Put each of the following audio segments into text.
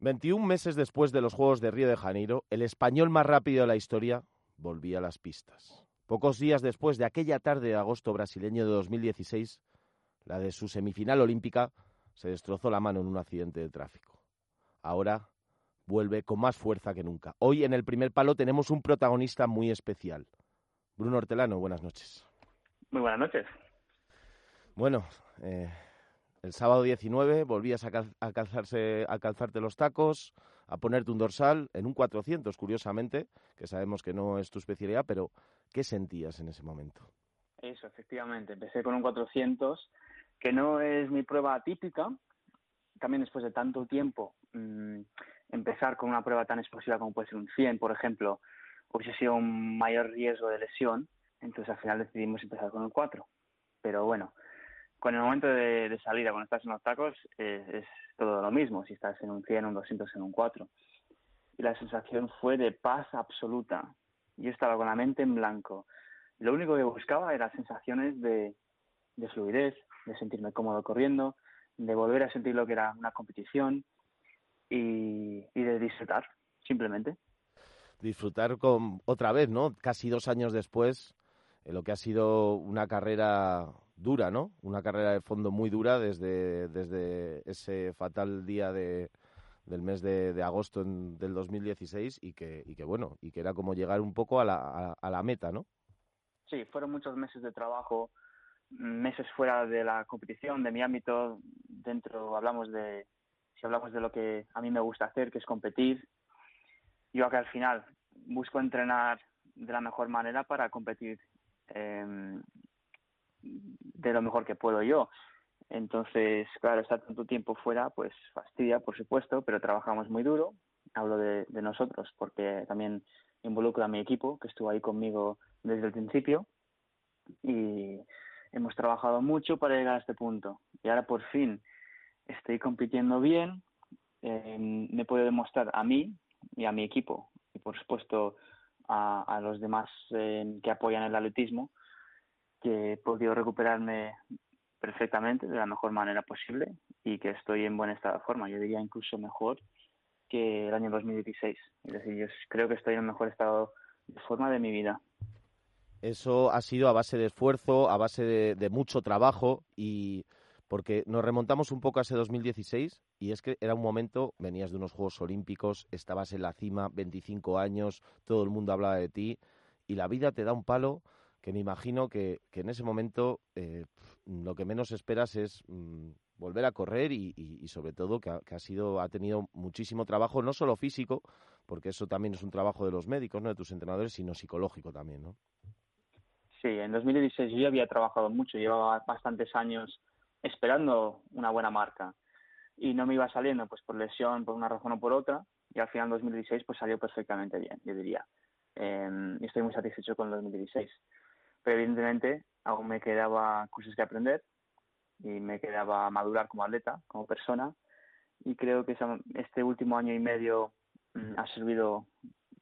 21 meses después de los Juegos de Río de Janeiro, el español más rápido de la historia volvía a las pistas. Pocos días después de aquella tarde de agosto brasileño de 2016, la de su semifinal olímpica, se destrozó la mano en un accidente de tráfico. Ahora vuelve con más fuerza que nunca. Hoy en el primer palo tenemos un protagonista muy especial. Bruno Hortelano, buenas noches. Muy buenas noches. Bueno, eh, el sábado 19 volvías a, calzarse, a calzarte los tacos, a ponerte un dorsal en un 400, curiosamente, que sabemos que no es tu especialidad, pero ¿qué sentías en ese momento? Eso, efectivamente. Empecé con un 400, que no es mi prueba típica. También después de tanto tiempo, mmm, empezar con una prueba tan explosiva como puede ser un 100, por ejemplo, hubiese sido un mayor riesgo de lesión. Entonces al final decidimos empezar con el 4. Pero bueno, con el momento de, de salida, cuando estás en los tacos, eh, es todo lo mismo, si estás en un 100, un 200, en un 4. Y la sensación fue de paz absoluta. Yo estaba con la mente en blanco. Lo único que buscaba eran sensaciones de, de fluidez, de sentirme cómodo corriendo, de volver a sentir lo que era una competición y, y de disfrutar, simplemente. Disfrutar con otra vez, ¿no? Casi dos años después, en lo que ha sido una carrera dura, ¿no? Una carrera de fondo muy dura desde, desde ese fatal día de, del mes de, agosto del 2016 y que, y que, bueno, y que era como llegar un poco a la, a, la meta, ¿no? Sí, fueron muchos meses de trabajo, meses fuera de la competición, de mi ámbito, dentro hablamos de, si hablamos de lo que a mí me gusta hacer, que es competir, yo acá al final busco entrenar de la mejor manera para competir eh, de lo mejor que puedo yo. Entonces, claro, estar tanto tiempo fuera, pues fastidia, por supuesto, pero trabajamos muy duro. Hablo de, nosotros porque también involucro a mi equipo, que estuvo ahí conmigo desde el principio. Y hemos trabajado mucho para llegar a este punto. Y ahora por fin estoy compitiendo bien. Eh, me puedo demostrar a mí y a mi equipo, y por supuesto a, los demás eh, que apoyan el atletismo, que he podido recuperarme perfectamente de la mejor manera posible y que estoy en buen estado de forma. Yo diría incluso mejor que el año 2016. Es decir, yo creo que estoy en el mejor estado de forma de mi vida. Eso ha sido a base de esfuerzo, a base de, de mucho trabajo y porque nos remontamos un poco a ese 2016 y es que era un momento, venías de unos Juegos Olímpicos, estabas en la cima, 25 años, todo el mundo hablaba de ti y la vida te da un palo que me imagino que, que en ese momento eh, lo que menos esperas es mm, volver a correr y, y, sobre todo que ha, que ha, sido ha tenido muchísimo trabajo no solo físico porque eso también es un trabajo de los médicos no de tus entrenadores sino psicológico también no sí en 2016 yo ya había trabajado mucho llevaba bastantes años esperando una buena marca y no me iba saliendo pues por lesión por una razón o por otra y al final en 2016 pues salió perfectamente bien yo diría. Eh, y estoy muy satisfecho con el 2016 pero evidentemente aún me quedaba cosas que aprender y me quedaba madurar como atleta, como persona y creo que este último año y medio mm, ha servido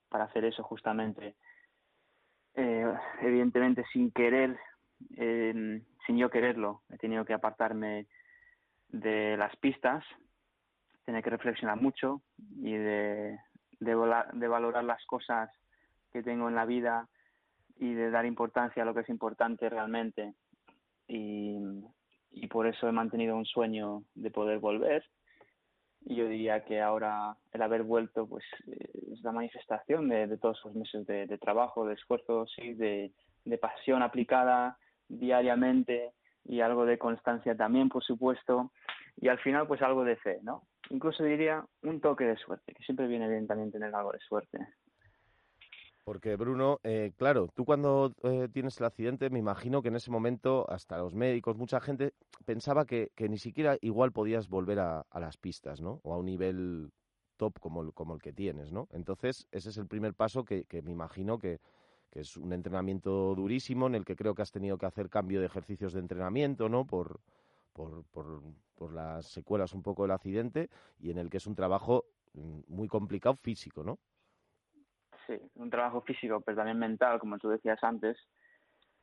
para hacer eso justamente. Eh, evidentemente sin querer, eh, sin yo quererlo, he tenido que apartarme de las pistas, tener que reflexionar mucho y de, de, de valorar las cosas que tengo en la vida y de dar importancia a lo que es importante realmente. Y, por eso he mantenido un sueño de poder volver. Y yo diría que ahora el haber vuelto pues eh, es la manifestación de, todos esos meses de, de, trabajo, de esfuerzo, sí, de, de pasión aplicada diariamente y algo de constancia también, por supuesto, y al final pues algo de fe, ¿no? Incluso diría un toque de suerte, que siempre viene bien también tener algo de suerte. Porque Bruno, eh, claro, tú cuando eh, tienes el accidente, me imagino que en ese momento hasta los médicos, mucha gente pensaba que, ni siquiera igual podías volver a, a, las pistas, ¿no? O a un nivel top como el, como el que tienes, ¿no? Entonces, ese es el primer paso que, que me imagino que, que, es un entrenamiento durísimo en el que creo que has tenido que hacer cambio de ejercicios de entrenamiento, ¿no? Por, por, por, por las secuelas un poco del accidente y en el que es un trabajo mm, muy complicado físico, ¿no? Sí, un trabajo físico, pero también mental, como tú decías antes,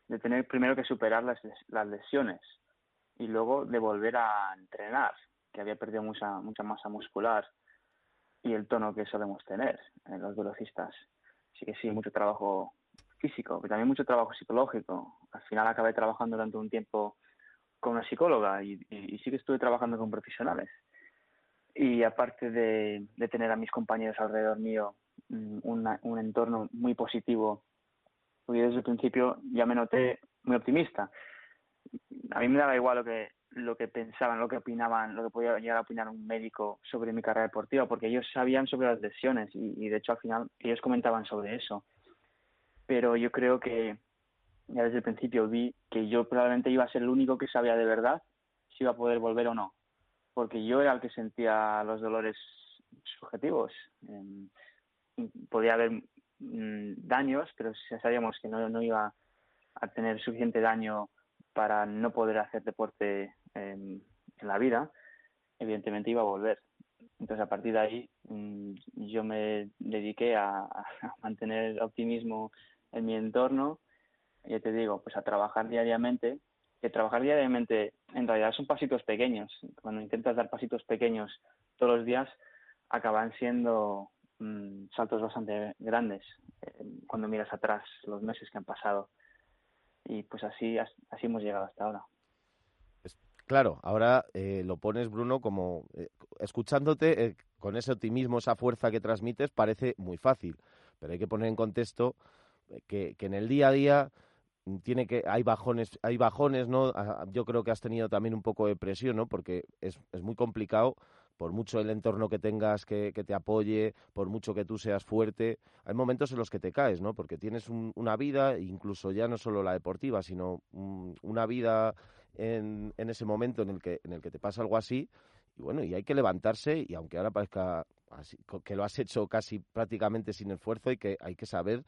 de tener primero que superar las, las lesiones y luego de volver a entrenar, que había perdido mucha, mucha masa muscular. y el tono que solemos tener en los velocistas. Así que sí, mucho trabajo físico, pero también mucho trabajo psicológico. Al final acabé trabajando durante un tiempo con una psicóloga y, sí que estuve trabajando con profesionales. Y aparte de, tener a mis compañeros alrededor mío mm, un entorno muy positivo, desde el principio ya me noté muy optimista. A mí me daba igual lo que lo que pensaban, lo que opinaban, lo que podía llegar a opinar un médico sobre mi carrera deportiva, porque ellos sabían sobre las lesiones y, de hecho al final ellos comentaban sobre eso. Pero yo creo que ya desde el principio vi que yo probablemente iba a ser el único que sabía de verdad si iba a poder volver o no, porque yo era el que sentía los dolores subjetivos. Em, podía haber mm, daños, pero sabíamos que no, no iba a tener suficiente daño para no poder hacer deporte en, la vida, evidentemente iba a volver. Entonces, a partir de ahí, mm, yo me dediqué a, mantener optimismo en mi entorno. Ya te digo, pues a trabajar diariamente. Que trabajar diariamente en realidad son pasitos pequeños. Cuando intentas dar pasitos pequeños todos los días, acaban siendo mm, saltos bastante grandes eh, cuando miras atrás los meses que han pasado. Y pues así, así hemos llegado hasta ahora. Claro, ahora eh, lo pones, Bruno, como eh, escuchándote con ese optimismo, esa fuerza que transmites, parece muy fácil, pero hay que poner en contexto que, que en el día a día tiene que hay bajones, hay bajones, ¿no? Yo creo que has tenido también un poco de presión, ¿no? Porque es, es muy complicado por mucho el entorno que tengas que, que, te apoye, por mucho que tú seas fuerte, hay momentos en los que te caes, ¿no? Porque tienes una vida, incluso ya no solo la deportiva, sino una vida en, en, ese momento en el, que, en el que te pasa algo así, y bueno, y hay que levantarse, y aunque ahora parezca así, que lo has hecho casi prácticamente sin esfuerzo, y que hay que saber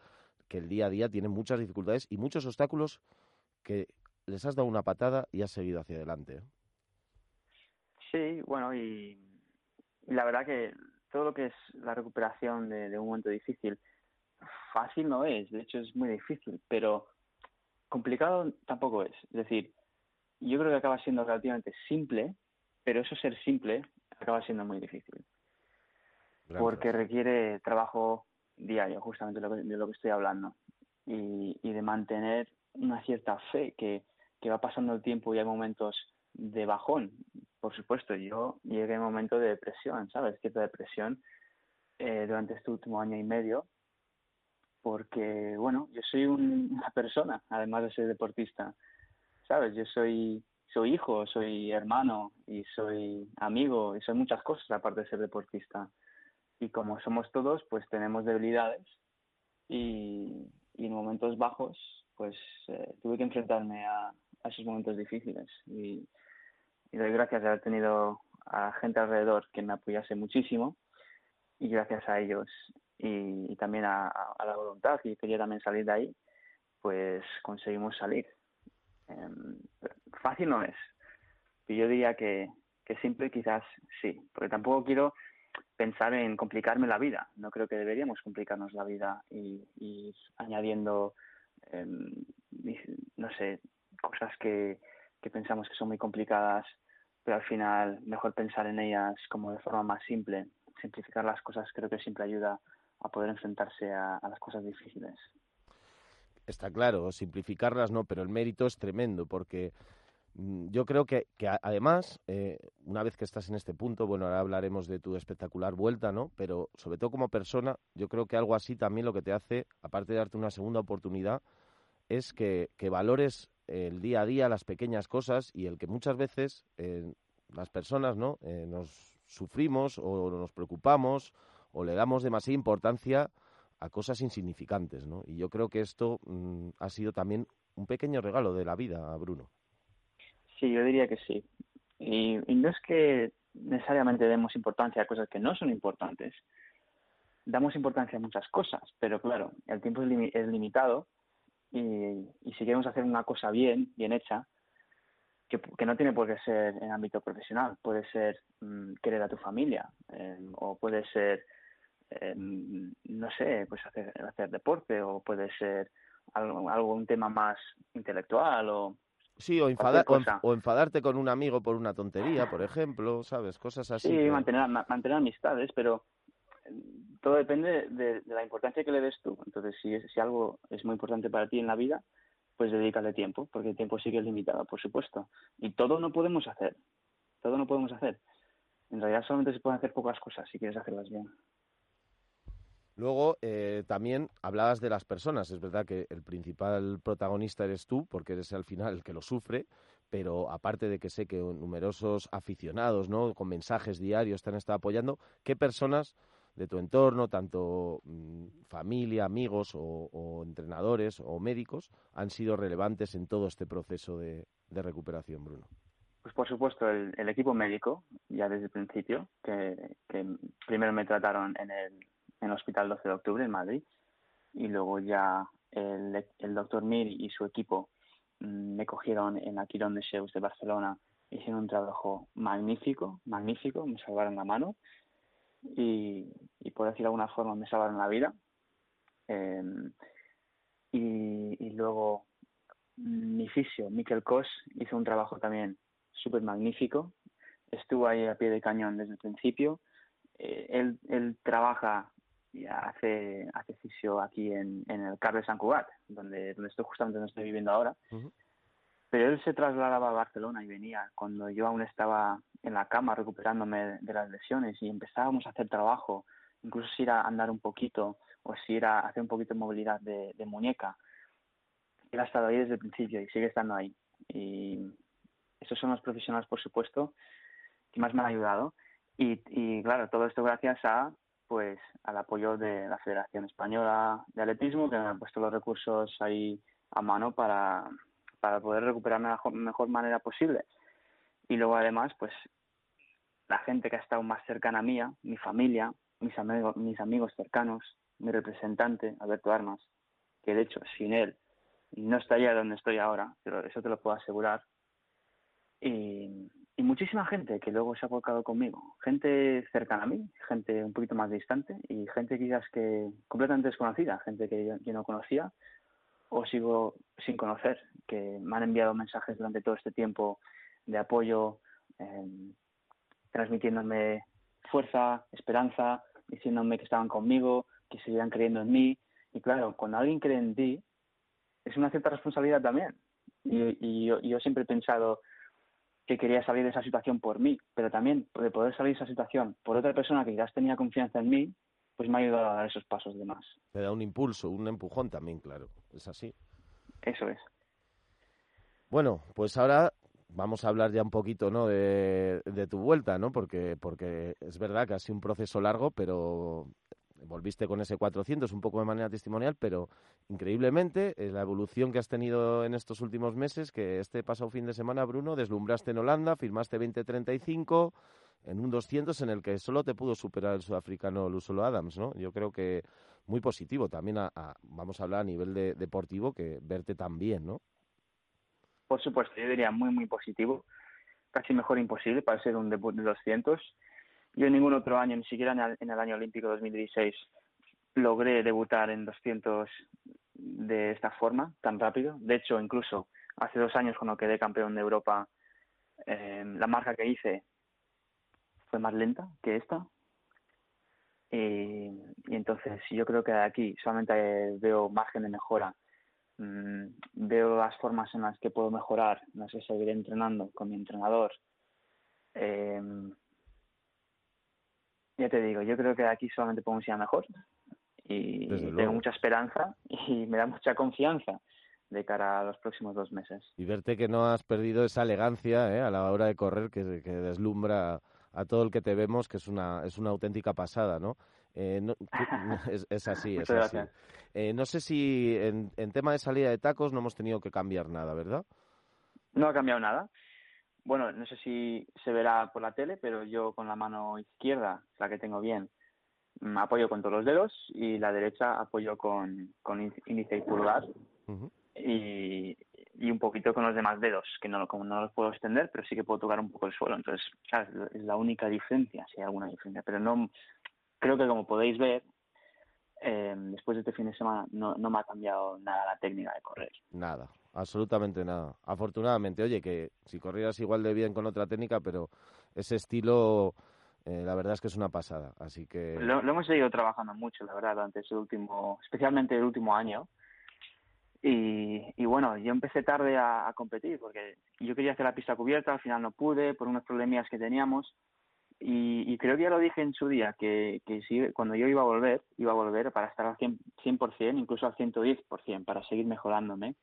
que el día a día tiene muchas dificultades y muchos obstáculos que les has dado una patada y has seguido hacia adelante. ¿eh? Sí, bueno, y, la verdad que todo lo que es la recuperación de, de, un momento difícil, fácil no es, de hecho es muy difícil, pero complicado tampoco es. Es decir, yo creo que acaba siendo relativamente simple, pero eso ser simple acaba siendo muy difícil. Porque requiere trabajo diario, justamente de lo que, estoy hablando. Y, y de mantener una cierta fe que, que va pasando el tiempo y hay momentos de bajón. Por supuesto, yo llegué a un momento de depresión, ¿sabes? Cierta depresión eh, durante este último año y medio, porque, bueno, yo soy una persona, además de ser deportista. ¿sabes? Yo soy, soy hijo, soy hermano y soy amigo y soy muchas cosas aparte de ser deportista. Y como somos todos, pues tenemos debilidades y, en momentos bajos, pues eh, tuve que enfrentarme a, esos momentos difíciles. Y, y doy gracias de haber tenido a gente alrededor que me apoyase muchísimo y gracias a ellos y, también a, la voluntad y quería también salir de ahí, pues conseguimos salir. Em, fácil no es. Y yo diría que, que simple quizás sí, porque tampoco quiero pensar en complicarme la vida. No creo que deberíamos complicarnos la vida y, y añadiendo, em, no sé, cosas que, que pensamos que son muy complicadas, pero al final mejor pensar en ellas como de forma más simple. Simplificar las cosas creo que siempre ayuda a poder enfrentarse a las cosas difíciles está claro, simplificarlas no, pero el mérito es tremendo porque yo creo que, además, eh, una vez que estás en este punto, bueno, ahora hablaremos de tu espectacular vuelta, ¿no? Pero sobre todo como persona, yo creo que algo así también lo que te hace, aparte de darte una segunda oportunidad, es que, valores el día a día, las pequeñas cosas y el que muchas veces eh, las personas, ¿no? Eh, nos sufrimos o nos preocupamos o le damos demasiada importancia a cosas insignificantes, ¿no? Y yo creo que esto mm, ha sido también un pequeño regalo de la vida, Bruno. Sí, yo diría que sí. Y, no es que necesariamente demos importancia a cosas que no son importantes. Damos importancia a muchas cosas, pero claro, el tiempo es, limitado y, si queremos hacer una cosa bien, bien hecha, que, no tiene por qué ser en ámbito profesional, puede ser mm, querer a tu familia eh, o puede ser no sé, pues hacer, hacer deporte o puede ser algo, algún tema más intelectual o... Sí, o, enfadar, o, enfadarte con un amigo por una tontería, por ejemplo, ¿sabes? Cosas así. Sí, mantener, mantener amistades, pero todo depende de, la importancia que le des tú. Entonces, si, si algo es muy importante para ti en la vida, pues dedícale tiempo, porque el tiempo es limitado, por supuesto. Y todo no podemos hacer, todo no podemos hacer. En realidad solamente se pueden hacer pocas cosas si quieres hacerlas bien. Luego, eh, también hablabas de las personas. Es verdad que el principal protagonista eres tú, porque eres al final el que lo sufre, pero aparte de que sé que numerosos aficionados, ¿no? Con mensajes diarios te han estado apoyando, ¿qué personas de tu entorno, tanto mm, familia, amigos o, entrenadores o médicos, han sido relevantes en todo este proceso de, recuperación, Bruno? Pues por supuesto el, equipo médico, ya desde el principio, que, primero me trataron en el, en el Hospital 12 de Octubre en Madrid y luego ya el, doctor Mir y su equipo mm, me cogieron en la Quirón de Sheus de Barcelona, hicieron un trabajo magnífico, magnífico, me salvaron la mano y, por decir de alguna forma me salvaron la vida. Em, y, luego mi fisio, Mikel Kos, hizo un trabajo también súper magnífico. Estuvo ahí a pie de cañón desde el principio. Eh, él, él trabaja y hace, hace fisio aquí en, en el Carles de San Cugat, donde, donde estoy justamente donde estoy viviendo ahora. Pero él se trasladaba a Barcelona y venía cuando yo aún estaba en la cama recuperándome de las lesiones y empezábamos a hacer trabajo, incluso si era andar un poquito o si era hacer un poquito de movilidad de, muñeca. Él ha estado ahí desde el principio y sigue estando ahí. Y esos son los profesionales, por supuesto, que más me han ayudado. Y, y claro, todo esto gracias a pues al apoyo de la Federación Española de Atletismo, que me ha puesto los recursos ahí a mano para, para poder recuperarme de la mejor manera posible. Y luego además, pues la gente que ha estado más cercana a mía, mi familia, mis amigos, mis amigos cercanos, mi representante, Alberto Armas, que de hecho sin él no estaría donde estoy ahora, pero eso te lo puedo asegurar. Y, y muchísima gente que luego se ha volcado conmigo, gente cercana a mí, gente un poquito más distante y gente quizás que completamente desconocida, gente que yo no conocía o sigo sin conocer, que me han enviado mensajes durante todo este tiempo de apoyo, em, transmitiéndome fuerza, esperanza, diciéndome que estaban conmigo, que seguían creyendo en mí. Y claro, cuando alguien cree en ti, es una cierta responsabilidad también. Y, yo, yo, siempre he pensado que quería salir de esa situación por mí, pero también de poder salir de esa situación por otra persona que quizás tenía confianza en mí, pues me ha ayudado a dar esos pasos de más. Te da un impulso, un empujón también, claro. Es así. Eso es. Bueno, pues ahora vamos a hablar ya un poquito ¿no? de, tu vuelta, ¿no? Porque, porque es verdad que ha sido un proceso largo, pero volviste con ese 400 un poco de manera testimonial, pero increíblemente eh, la evolución que has tenido en estos últimos meses, que este pasado fin de semana, Bruno, deslumbraste en Holanda, firmaste 20-35 en un 200 en el que solo te pudo superar el sudafricano Lusolo Adams, ¿no? Yo creo que muy positivo también, a, vamos a hablar a nivel de, deportivo, que verte tan bien, ¿no? Por supuesto, yo diría muy, muy positivo. Casi mejor imposible para ser un debut de 200. Yo en ningún otro año, ni siquiera en el, año olímpico 2016, logré debutar en 200 de esta forma, tan rápido. De hecho, incluso hace dos años cuando quedé campeón de Europa, eh, la marca que hice fue más lenta que esta. Y, y entonces yo creo que aquí solamente veo margen de mejora. Mm, veo las formas en las que puedo mejorar, en las que seguiré entrenando con mi entrenador. Eh, ya te digo, yo creo que aquí solamente podemos ir a mejor y tengo mucha esperanza y me da mucha confianza de cara a los próximos dos meses. Y verte que no has perdido esa elegancia ¿eh? a la hora de correr que, que deslumbra a todo el que te vemos, que es una, es una auténtica pasada, ¿no? Eh, es, así, es así. Eh, no sé si en, en tema de salida de tacos no hemos tenido que cambiar nada, ¿verdad? No ha cambiado nada. Bueno, no sé si se verá por la tele, pero yo con la mano izquierda, la que tengo bien, mm, apoyo con todos los dedos y la derecha apoyo con, con índice y pulgar. y, y un poquito con los demás dedos, que no, como no los puedo extender, pero sí que puedo tocar un poco el suelo. Entonces, es la única diferencia, si hay alguna diferencia. Pero no, creo que como podéis ver, eh, después de este fin de semana no, no me ha cambiado nada la técnica de correr. Nada, absolutamente nada. Afortunadamente, oye, que si corrieras igual de bien con otra técnica, pero ese estilo Eh, la verdad es que es una pasada, así que... Lo, hemos seguido trabajando mucho, la verdad, durante ese último, especialmente el último año. Y, y bueno, yo empecé tarde a, competir porque yo quería hacer la pista cubierta, al final no pude por unos problemas que teníamos. Y, creo que ya lo dije en su día, que, que si, cuando yo iba a volver, iba a volver para estar al 100%, 100% incluso al 110%, para seguir mejorándome.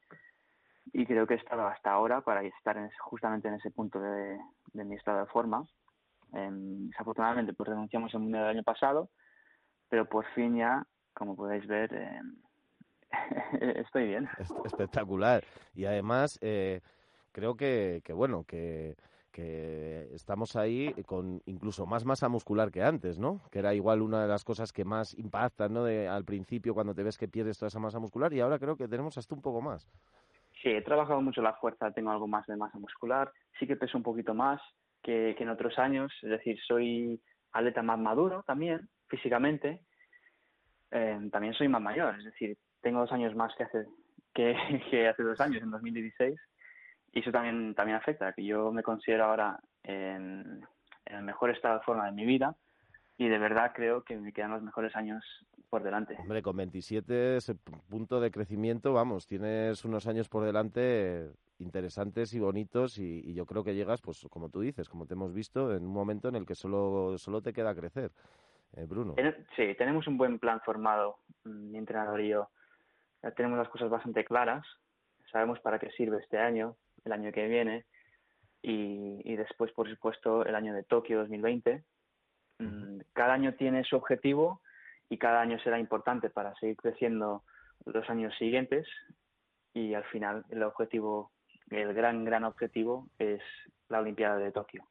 Y creo que he estado hasta ahora para estar en justamente en ese punto de, mi estado de forma Em, desafortunadamente, pues renunciamos en mundial del año pasado, pero por fin ya, como podéis ver, em, estoy bien. Espectacular. Y además, eh, creo que, que bueno, que, estamos ahí con incluso más masa muscular que antes, ¿no? Que era igual una de las cosas que más impactan, ¿no? Al principio cuando te ves que pierdes toda esa masa muscular y ahora creo que tenemos hasta un poco más. Sí, he trabajado mucho la fuerza, tengo algo más de masa muscular, sí que peso un poquito más, que, en otros años, es decir, soy atleta más maduro también, físicamente, eh, también soy más mayor, es decir, tengo dos años más que hace, que, que hace dos años, en 2016, y eso también, también afecta, que yo me considero ahora en, en el mejor estado de forma de mi vida, y de verdad creo que me quedan los mejores años por delante. Hombre, con 27 ese punto de crecimiento, vamos, tienes unos años por delante interesantes y bonitos y, yo creo que llegas, pues como tú dices, como te hemos visto, en un momento en el que solo, solo te queda crecer. Eh, Bruno. Sí, tenemos un buen plan formado, mm, mi entrenador y yo. Ya tenemos las cosas bastante claras, sabemos para qué sirve este año, el año que viene y, y después, por supuesto, el año de Tokio 2020. Mm, cada año tiene su objetivo y cada año será importante para seguir creciendo los años siguientes y al final el objetivo el gran, gran objetivo es la Olimpiada de Tokio.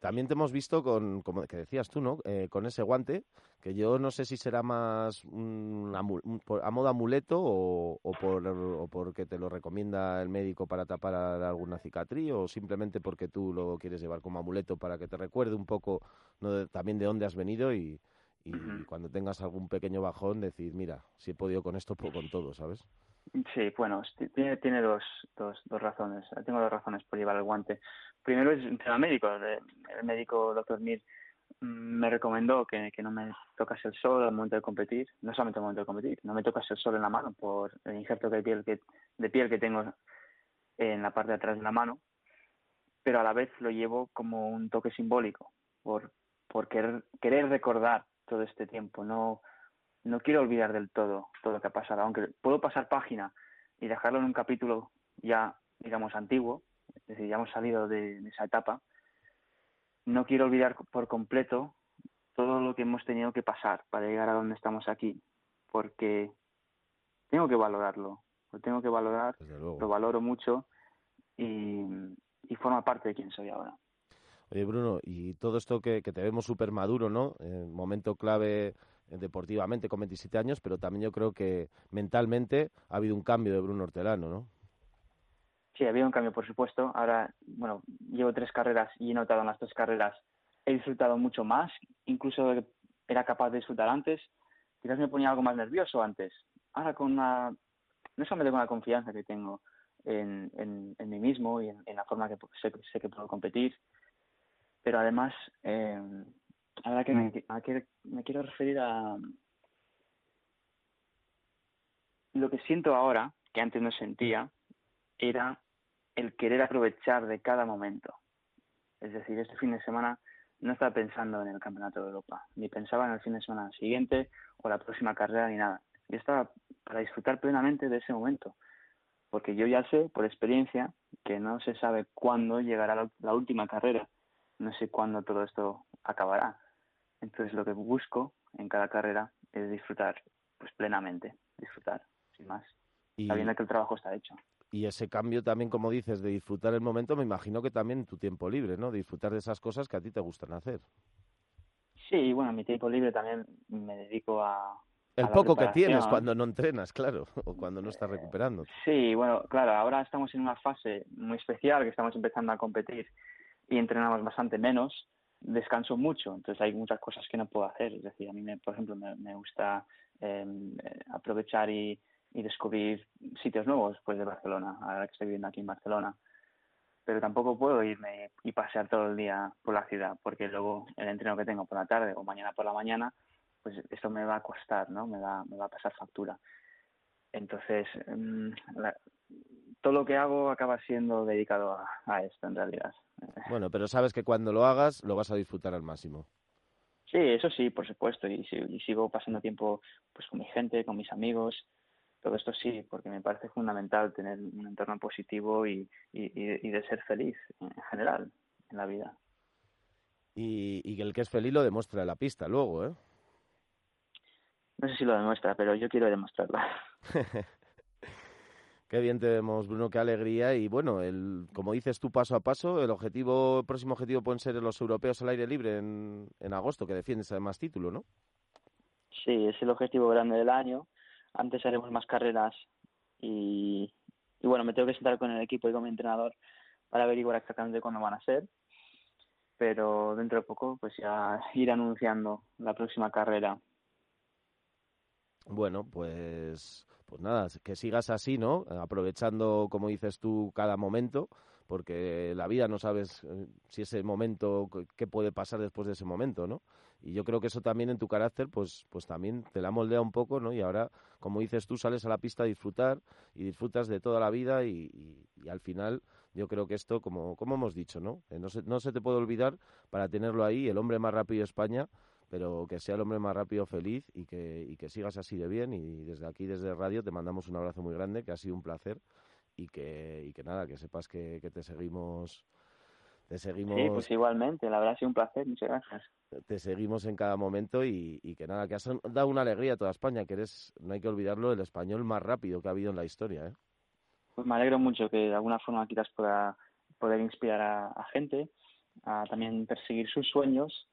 También te hemos visto con, como que decías tú, ¿no? Eh, con ese guante, que yo no sé si será más a modo amuleto o, o, por, o porque te lo recomienda el médico para tapar alguna cicatriz o simplemente porque tú lo quieres llevar como amuleto para que te recuerde un poco también de dónde has venido y, y cuando tengas algún pequeño bajón decir, mira, si he podido con esto, puedo con todo, ¿sabes? Sí, bueno, tiene, tiene dos, dos, dos razones. Tengo dos razones por llevar el guante. Primero es un tema médico. El médico, doctor Mir, mm, me recomendó que, que no me tocase el sol al momento de competir, no solamente al momento de competir, no me tocase el sol en la mano por el injerto de piel que, de piel que tengo en la parte de atrás de la mano, pero a la vez lo llevo como un toque simbólico, por, por querer, querer recordar todo este tiempo, no no quiero olvidar del todo todo lo que ha pasado, aunque puedo pasar página y dejarlo en un capítulo ya, digamos, antiguo, es decir, ya hemos salido de, esa etapa, no quiero olvidar por completo todo lo que hemos tenido que pasar para llegar a donde estamos aquí, porque tengo que valorarlo, lo tengo que valorar, lo valoro mucho y, forma parte de quien soy ahora. Oye, Bruno, y todo esto que, te vemos súper maduro, ¿no? momento clave deportivamente con 27 años, pero también yo creo que mentalmente ha habido un cambio de Bruno Hortelano, ¿no? Sí, ha habido un cambio, por supuesto. Ahora, bueno, llevo tres carreras y he notado en las tres carreras, he disfrutado mucho más, incluso era capaz de disfrutar antes. Quizás me ponía algo más nervioso antes. Ahora con una, no solamente con la confianza que tengo en, en, mí mismo y en, la forma que sé, sé, que puedo competir, pero además eh, Ahora que me, me quiero referir a lo que siento ahora, que antes no sentía, era el querer aprovechar de cada momento. Es decir, este fin de semana no estaba pensando en el Campeonato de Europa, ni pensaba en el fin de semana siguiente o la próxima carrera ni nada. Yo estaba para disfrutar plenamente de ese momento, porque yo ya sé por experiencia que no se sabe cuándo llegará la última carrera, no sé cuándo todo esto acabará. Entonces lo que busco en cada carrera es disfrutar pues plenamente, disfrutar, sin más, y, sabiendo que el trabajo está hecho. Y ese cambio también, como dices, de disfrutar el momento, me imagino que también tu tiempo libre, ¿no? disfrutar de esas cosas que a ti te gustan hacer. Sí, bueno, mi tiempo libre también me dedico a... El poco que tienes cuando no entrenas, claro, o cuando no estás recuperando. Sí, bueno, claro, ahora estamos en una fase muy especial, que estamos empezando a competir y entrenamos bastante menos, descanso mucho, entonces hay muchas cosas que no puedo hacer. Es decir, a mí, me, por ejemplo, me, gusta em, eh, aprovechar y, descubrir sitios nuevos pues de Barcelona, ahora que estoy viviendo aquí en Barcelona. pero tampoco puedo irme y pasear todo el día por la ciudad, porque luego el entreno que tengo por la tarde o mañana por la mañana, pues esto me va a costar, ¿no? Me va, me va a pasar factura. Entonces, mm, todo lo que hago acaba siendo dedicado a, esto, en realidad. Bueno, pero sabes que cuando lo hagas lo vas a disfrutar al máximo. Sí, eso sí, por supuesto, y, y sigo pasando tiempo pues con mi gente, con mis amigos, todo esto sí, porque me parece fundamental tener un entorno positivo y, y, de ser feliz en general en la vida. Y, y el que es feliz lo demuestra en la pista luego, ¿eh? No sé si lo demuestra, pero yo quiero demostrarlo. Qué bien te vemos, Bruno, qué alegría. Y bueno, el, como dices tú, paso a paso, el objetivo, el próximo objetivo pueden ser los europeos al aire libre en, en agosto, que defiendes además título, ¿no? Sí, es el objetivo grande del año. Antes haremos más carreras y, y bueno, me tengo que sentar con el equipo y con mi entrenador para averiguar exactamente cuándo van a ser. Pero dentro de poco, pues ya ir anunciando la próxima carrera. Bueno, pues pues nada, que sigas así, ¿no? Aprovechando, como dices tú, cada momento, porque la vida no sabes eh, si ese momento, qué puede pasar después de ese momento, ¿no? Y yo creo que eso también en tu carácter, pues, pues también te la moldea un poco, ¿no? Y ahora, como dices tú, sales a la pista a disfrutar y disfrutas de toda la vida y, al final yo creo que esto, como, como hemos dicho, ¿no? no, se, no se te puede olvidar para tenerlo ahí, el hombre más rápido de España, pero que sea el hombre más rápido, feliz y que, y que sigas así de bien. Y desde aquí, desde radio, te mandamos un abrazo muy grande, que ha sido un placer y que, y que nada, que sepas que, que te seguimos. Te seguimos. Sí, pues igualmente, la verdad ha sido un placer, muchas gracias. Te seguimos en cada momento y, y, que nada, que has dado una alegría a toda España, que eres, no hay que olvidarlo, el español más rápido que ha habido en la historia. ¿eh? Pues me alegro mucho que de alguna forma quizás pueda poder inspirar a, a gente a también perseguir sus sueños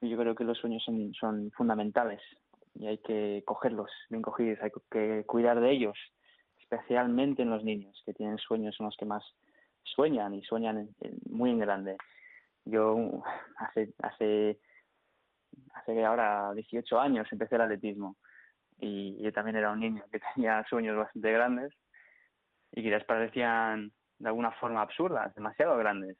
yo creo que los sueños son, son fundamentales y hay que cogerlos bien cogidos, hay que cuidar de ellos, especialmente en los niños que tienen sueños, son los que más sueñan y sueñan muy en grande. Yo hace, hace, hace ahora 18 años empecé el atletismo y yo también era un niño que tenía sueños bastante grandes y que les parecían de alguna forma absurdas, demasiado grandes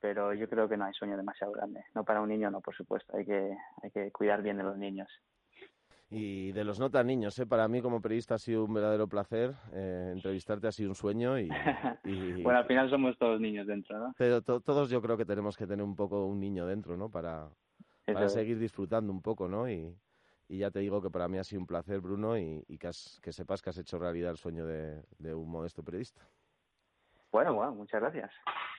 pero yo creo que no hay sueño demasiado grande. No para un niño, no, por supuesto. Hay que, hay que cuidar bien de los niños. Y de los no tan niños, ¿eh? para mí como periodista ha sido un verdadero placer. Eh, entrevistarte ha sido un sueño. Y, bueno, al final somos todos niños dentro, ¿no? Pero todos yo creo que tenemos que tener un poco un niño dentro, ¿no? Para, para seguir disfrutando un poco, ¿no? Y, y, ya te digo que para mí ha sido un placer, Bruno, y, y que, que sepas que has hecho realidad el sueño de, de un modesto periodista. Bueno, bueno, muchas gracias.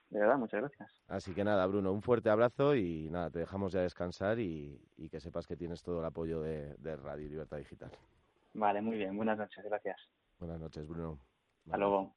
De verdad, muchas gracias. Así que nada, Bruno, un fuerte abrazo y nada, te dejamos ya descansar y, que sepas que tienes todo el apoyo de, Radio Libertad Digital. Vale, muy bien. Buenas noches, gracias. Buenas noches, Bruno. Hasta luego.